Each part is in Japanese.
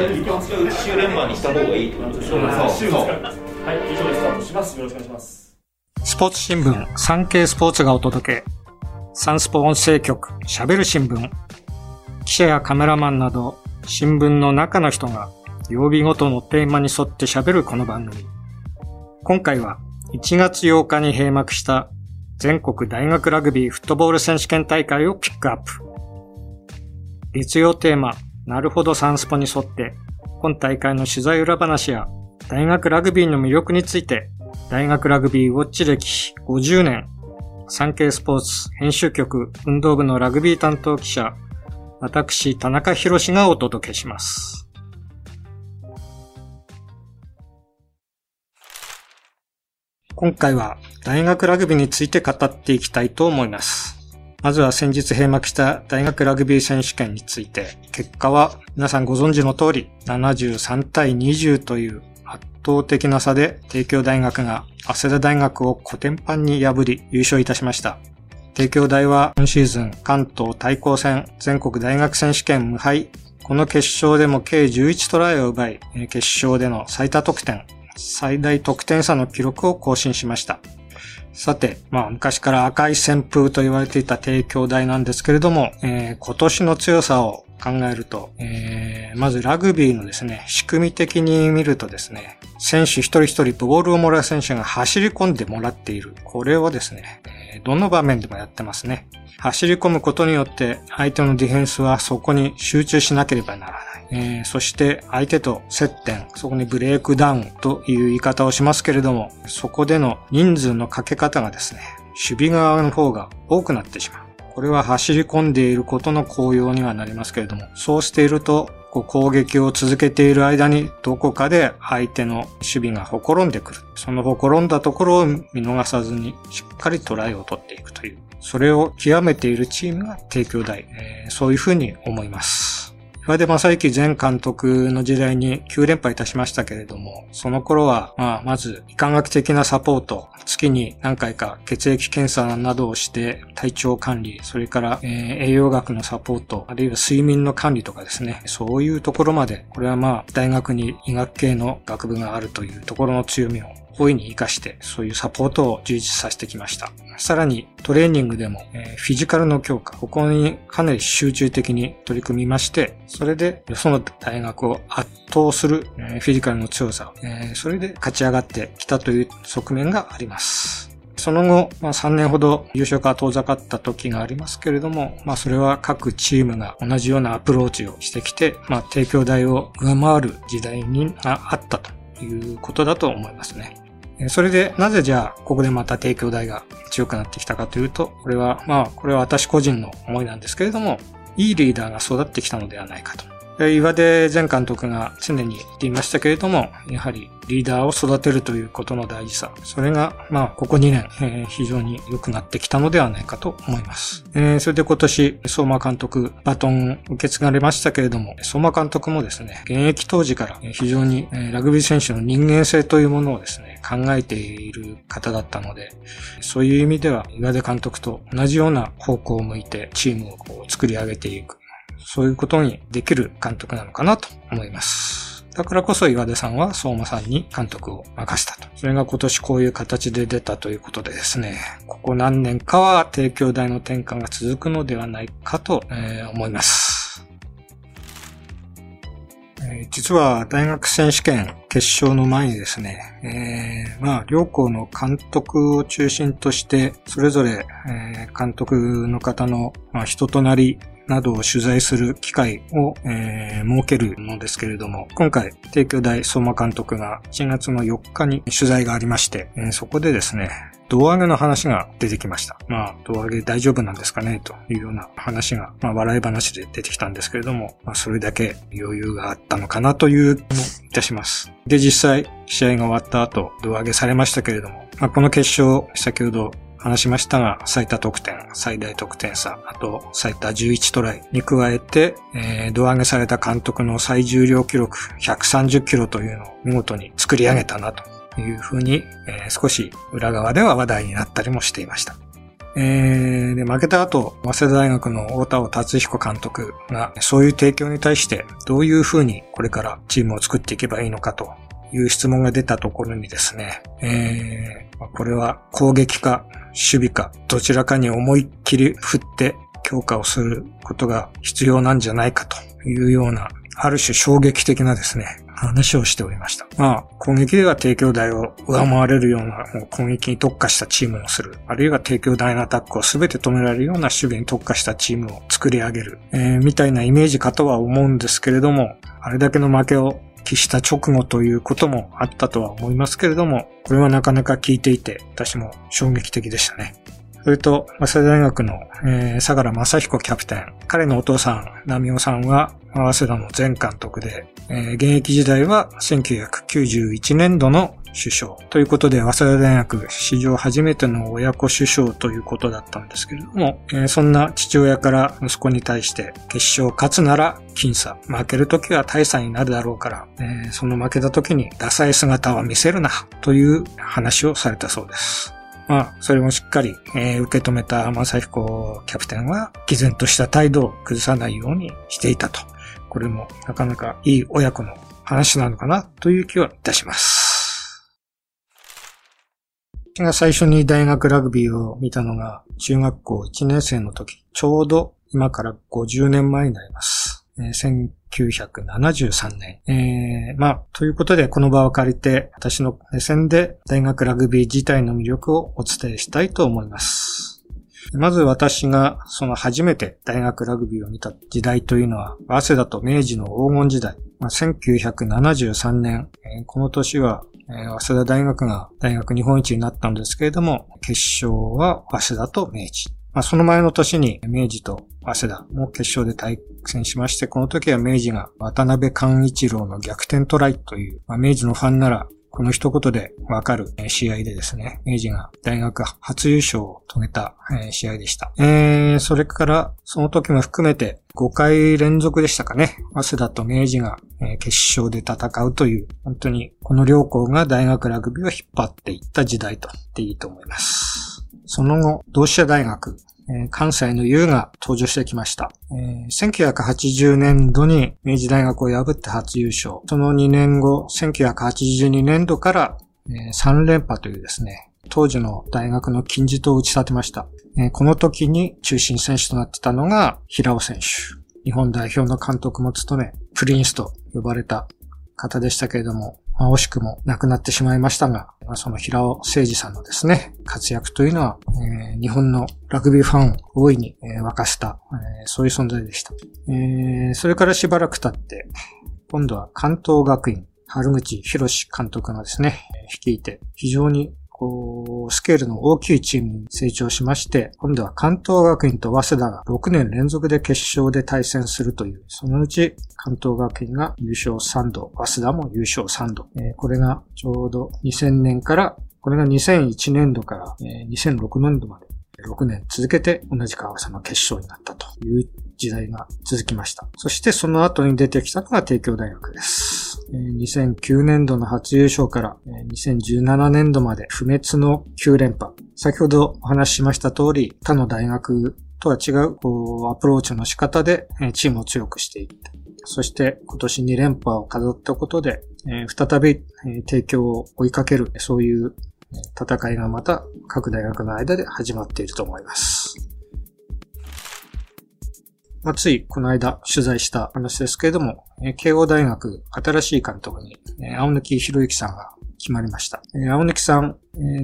いいんじゃないですか週連番にした方がいいってことですねはい以上でスタートしますよろしくお願いしますスポーツ新聞、産経スポーツがお届け。サンスポ音声局、喋る新聞。記者やカメラマンなど、新聞の中の人が、曜日ごとのテーマに沿って喋るこの番組。今回は、1月8日に閉幕した、全国大学ラグビーフットボール選手権大会をピックアップ。月曜テーマ、なるほどサンスポに沿って、今大会の取材裏話や、大学ラグビーの魅力について、大学ラグビーウォッチ歴50年、産経スポーツ編集局運動部のラグビー担当記者、私、田中博がお届けします。今回は大学ラグビーについて語っていきたいと思います。まずは先日閉幕した大学ラグビー選手権について、結果は皆さんご存知の通り73対20という圧倒的な差で帝京大学が早稲田大学をコテンパンに破り優勝いたしました。帝京大は今シーズン関東対抗戦全国大学選手権無敗。この決勝でも計11トライを奪い、決勝での最多得点、最大得点差の記録を更新しました。さて、まあ昔から赤い旋風と言われていた帝京大なんですけれども、えー今年の強さを考えると、えーまずラグビーのですね、仕組み的に見るとですね、選手一人一人ボールをもらう選手が走り込んでもらっている。これをですね、えどの場面でもやってますね。走り込むことによって相手のディフェンスはそこに集中しなければならない。えーそして相手と接点、そこにブレイクダウンという言い方をしますけれども、そこでの人数のかけ方がですね、守備側の方が多くなってしまう。これは走り込んでいることの効用にはなりますけれども、そうしていると、こう攻撃を続けている間にどこかで相手の守備がほころんでくる。そのほころんだところを見逃さずにしっかりトライを取っていくという。それを極めているチームが提供大。えーそういうふうに思います。岩出正幸前監督の時代に9連敗いたしましたけれども、その頃は、まあ、まず、医科学的なサポート、月に何回か血液検査などをして体調管理、それから、えー栄養学のサポート、あるいは睡眠の管理とかですね、そういうところまで、これはまあ、大学に医学系の学部があるというところの強みを大いに活かして、そういうサポートを充実させてきました。さらにトレーニングでも、えフィジカルの強化、ここにかなり集中的に取り組みまして、それでその大学を圧倒する、えフィジカルの強さ、えそれで勝ち上がってきたという側面があります。その後、まあ、3年ほど優勝から遠ざかった時がありますけれども、まあ、それは各チームが同じようなアプローチをしてきて、まあ、帝京大を上回る時代にあったということだと思いますね。それで、なぜじゃあ、ここでまた帝京大が強くなってきたかというと、これは、まあ、これは私個人の思いなんですけれども、いいリーダーが育ってきたのではないかと。岩出前監督が常に言っていましたけれども、やはりリーダーを育てるということの大事さ。それが、まあ、ここ2年、えー非常に良くなってきたのではないかと思います。えーそれで今年、相馬監督、バトン受け継がれましたけれども、相馬監督もですね、現役当時から非常にえーラグビー選手の人間性というものをですね、考えている方だったので、そういう意味では、岩出監督と同じような方向を向いてチームをこう作り上げていく。そういうことにできる監督なのかなと思います。だからこそ岩出さんは相馬さんに監督を任せたと。それが今年こういう形で出たということでですね、ここ何年かは帝京大の転換が続くのではないかと、えー思います。え実は大学選手権決勝の前にですね、えーまあ、両校の監督を中心として、それぞれ、えー監督の方の、まあ、人となりなどを取材する機会を、えー設けるのですけれども、今回、帝京大相馬監督が1月の4日に取材がありまして、えーそこでですね、胴上げの話が出てきました。まあ、胴上げ大丈夫なんですかねというような話が、まあ、笑い話で出てきたんですけれども、まあ、それだけ余裕があったのかなという気もいたします。で、実際、試合が終わった後、胴上げされましたけれども、まあ、この決勝、先ほど話しましたが、最多得点、最大得点差、あと最多11トライに加えて、えー、胴上げされた監督の最重量記録130キロというのを見事に作り上げたなというふうに、えー少し裏側では話題になったりもしていました。えー、で、負けた後、早稲田大学の大田尾達彦監督が、そういう提供に対してどういうふうにこれからチームを作っていけばいいのかという質問が出たところにですね、えー、これは攻撃か守備かどちらかに思いっきり振って強化をすることが必要なんじゃないかというような、ある種衝撃的なですね、話をしておりました。まあ、攻撃では帝京大を上回れるような攻撃に特化したチームをする。あるいは帝京大のアタックを全て止められるような守備に特化したチームを作り上げる。えー、みたいなイメージかとは思うんですけれども、あれだけの負けを帰した直後ということもあったとは思いますけれども、これはなかなか聞いていて、私も衝撃的でしたね。それと、早稲田大学の、えー、相良正彦キャプテン。彼のお父さん、波尾さんは、早稲田の前監督で、えー、現役時代は1991年度の首相。ということで、早稲田大学史上初めての親子首相ということだったんですけれども、えー、そんな父親から息子に対して、決勝勝つなら僅差、負けるときは大差になるだろうから、えー、その負けたときにダサい姿は見せるな、という話をされたそうです。まあ、それもしっかり、えー、受け止めた正彦キャプテンは、毅然とした態度を崩さないようにしていたと。これもなかなかいい親子の話なのかなという気はいたします。私が最初に大学ラグビーを見たのが中学校1年生の時、ちょうど今から50年前になります。1973年。えー、まあ、ということで、この場を借りて、私の目線で大学ラグビー自体の魅力をお伝えしたいと思います。まず私がその初めて大学ラグビーを見た時代というのは、早稲田と明治の黄金時代。まあ、1973年、この年はえ早稲田大学が大学日本一になったんですけれども、決勝は早稲田と明治。まあ、その前の年に明治と早稲田も決勝で対戦しまして、この時は明治が渡辺寛一郎の逆転トライという、まあ、明治のファンならこの一言でわかる試合でですね、明治が大学初優勝を遂げた試合でした。えー、それから、その時も含めて5回連続でしたかね。早稲田と明治が決勝で戦うという、本当にこの両校が大学ラグビーを引っ張っていった時代と言っていいと思います。その後、同志社大学、え、関西の U が登場してきました。え、1980年度に明治大学を破って初優勝。その2年後、1982年度から、え、3連覇というですね、当時の大学の金字塔を打ち立てました。え、この時に中心選手となってたのが平尾選手。日本代表の監督も務め、プリンスと呼ばれた方でしたけれども、まあ、惜しくも亡くなってしまいましたが、まあ、その平尾誠二さんのですね、活躍というのは、えー、日本のラグビーファンを大いに、えー、沸かした、えー、そういう存在でした。えー、それからしばらく経って、今度は関東学院、春口博監督がですね、率いて、非常にこう、スケールの大きいチームに成長しまして、今度は関東学院と早稲田が6年連続で決勝で対戦するという、そのうち関東学院が優勝3度、早稲田も優勝3度。えー、これがちょうど2000年から、これが2001年度から、えー、2006年度まで6年続けて同じ川さんの決勝になったという時代が続きました。そしてその後に出てきたのが帝京大学です。2009年度の初優勝から2017年度まで不滅の9連覇。先ほどお話ししました通り、他の大学とは違うこうアプローチの仕方でチームを強くしていった。そして今年2連覇を飾ったことで、え再び提供を追いかける、そういう戦いがまた各大学の間で始まっていると思います。まあ、ついこの間取材した話ですけれども、慶応大学新しい監督に青貫博之さんが決まりました。青貫さん、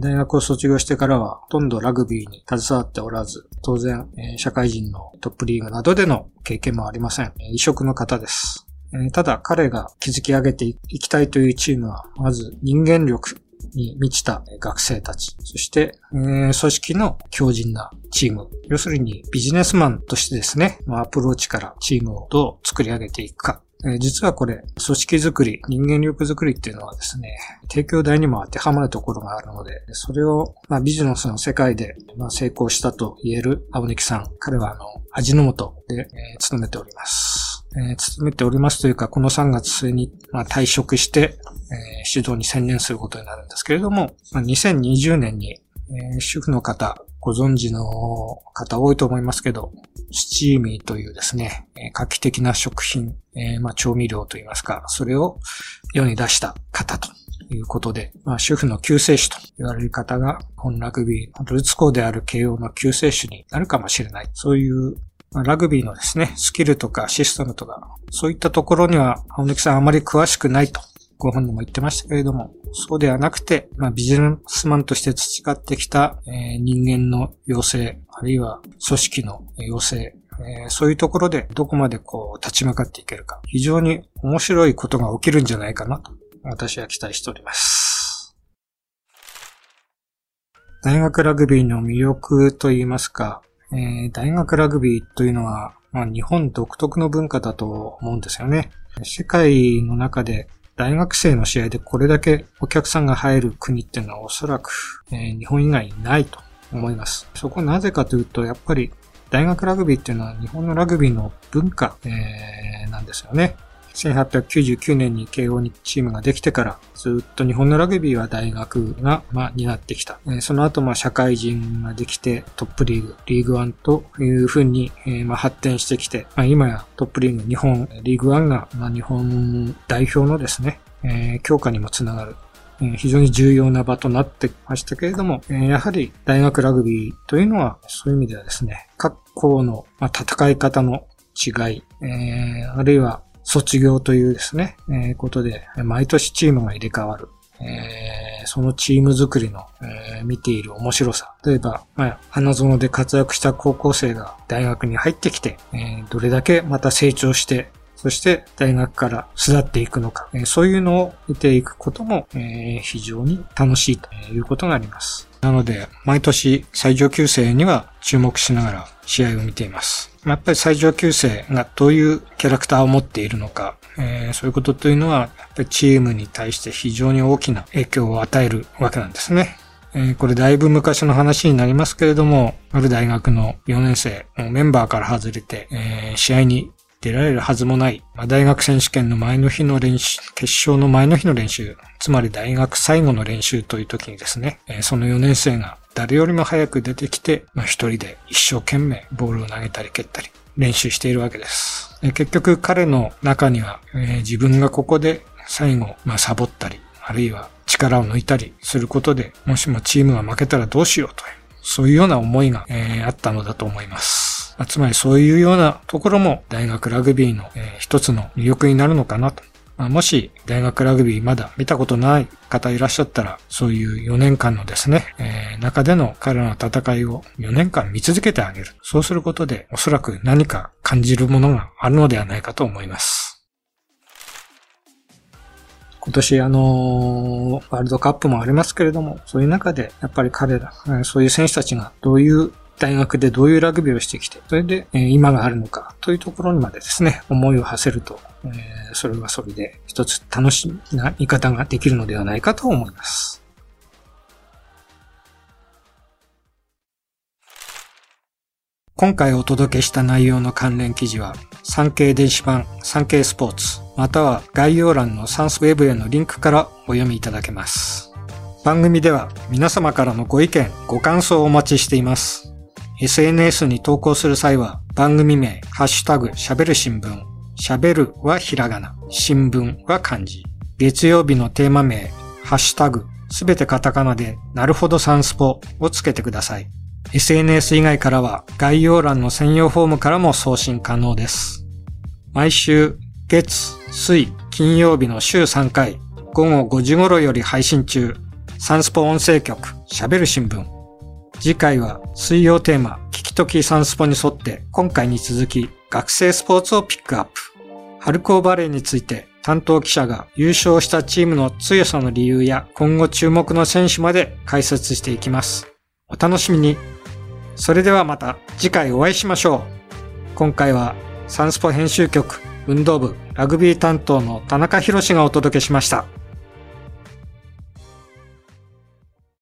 大学を卒業してからはほとんどラグビーに携わっておらず、当然、社会人のトップリーグなどでの経験もありません。異色の方です。ただ彼が築き上げていきたいというチームは、まず人間力、に満ちた学生たち、そして、えー、組織の強靭なチーム。要するにビジネスマンとしてですね、アプローチからチームをどう作り上げていくか。実はこれ、組織づくり、人間力づくりっていうのはですね、提供台にも当てはまるところがあるので、それを、まあ、ビジネスの世界で、まあ、成功したと言える青貫さん。彼はあの、味の素で、えー、勤めております。えー、勤めておりますというか、この3月末に、まあ、退職して、えー、指導に専念することになるんですけれども、まあ、2020年に、えー、主婦の方ご存知の方多いと思いますけど、スチーミーというですねえ、画期的な食品、えー、まあ調味料といいますか、それを世に出した方ということで、まあ、主婦の救世主と言われる方が、本ラグビー、ルーツ校である慶応の救世主になるかもしれない。そういう、ラグビーのですね、スキルとかシステムとか、そういったところには、青木さんあまり詳しくないとご本人も言ってましたけれども、そうではなくて、まあ、ビジネスマンとして培ってきた、えー、人間の要請、あるいは組織の要請、えー、そういうところでどこまでこう立ち向かっていけるか、非常に面白いことが起きるんじゃないかなと、私は期待しております。大学ラグビーの魅力といいますか、えー、大学ラグビーというのは、まあ、日本独特の文化だと思うんですよね。世界の中で大学生の試合でこれだけお客さんが入る国っていうのはおそらく、えー、日本以外ないと思います。そこなぜかというと、やっぱり大学ラグビーっていうのは日本のラグビーの文化、えー、なんですよね。1899年に慶応にチームができてから、ずっと日本のラグビーは大学が、まあ、担ってきた。その後、まあ、社会人ができて、トップリーグ、リーグワンというふうに、えー、まあ、発展してきて、まあ、今やトップリーグ、日本、リーグワンが、まあ、日本代表のですね、えー、強化にもつながる。非常に重要な場となってましたけれども、やはり大学ラグビーというのは、そういう意味ではですね、各校の戦い方の違い、えー、あるいは卒業というですね、えー、ことで、毎年チームが入れ替わる。えー、そのチーム作りの、えー、見ている面白さ。例えば、まあ、花園で活躍した高校生が大学に入ってきて、えー、どれだけまた成長して、そして大学から巣立っていくのか、えー、そういうのを見ていくことも、えー、非常に楽しいということがあります。なので、毎年最上級生には注目しながら試合を見ています。やっぱり最上級生がどういうキャラクターを持っているのか、えー、そういうことというのは、やっぱりチームに対して非常に大きな影響を与えるわけなんですね。え、これだいぶ昔の話になりますけれども、ある大学の4年生、メンバーから外れて、えー、試合に出られるはずもない、まあ、大学選手権の前の日の練習、決勝の前の日の練習、つまり大学最後の練習という時にですね、えー、その4年生が誰よりも早く出てきて、まあ、一人で一生懸命ボールを投げたり蹴ったり練習しているわけです。結局彼の中には、えー、自分がここで最後、まあ、サボったり、あるいは力を抜いたりすることで、もしもチームが負けたらどうしようという、そういうような思いが、えー、あったのだと思います。つまりそういうようなところも大学ラグビーの、えー、一つの魅力になるのかなと。まあ、もし大学ラグビーまだ見たことない方いらっしゃったら、そういう4年間のですね、えー、中での彼らの戦いを4年間見続けてあげる。そうすることでおそらく何か感じるものがあるのではないかと思います。今年あのワールドカップもありますけれども、そういう中でやっぱり彼ら、そういう選手たちがどういう大学でどういうラグビーをしてきて、それで、え今があるのかというところにまでですね、思いを馳せると、えそれはそれで一つ楽しみな見方ができるのではないかと思います。今回お届けした内容の関連記事は、産経電子版、産経スポーツ、または概要欄のサンスウェブへのリンクからお読みいただけます。番組では皆様からのご意見、ご感想をお待ちしています。SNS に投稿する際は番組名、ハッシュタグ、喋る新聞、喋るはひらがな、新聞は漢字。月曜日のテーマ名、ハッシュタグ、すべてカタカナで、なるほどサンスポをつけてください。SNS 以外からは概要欄の専用フォームからも送信可能です。毎週、月、水、金曜日の週3回、午後5時頃より配信中、サンスポ音声局、喋る新聞、次回は水曜テーマ、聞きときサンスポに沿って今回に続き学生スポーツをピックアップ。春高バレーについて担当記者が優勝したチームの強さの理由や今後注目の選手まで解説していきます。お楽しみに。それではまた次回お会いしましょう。今回はサンスポ編集局運動部ラグビー担当の田中博がお届けしました。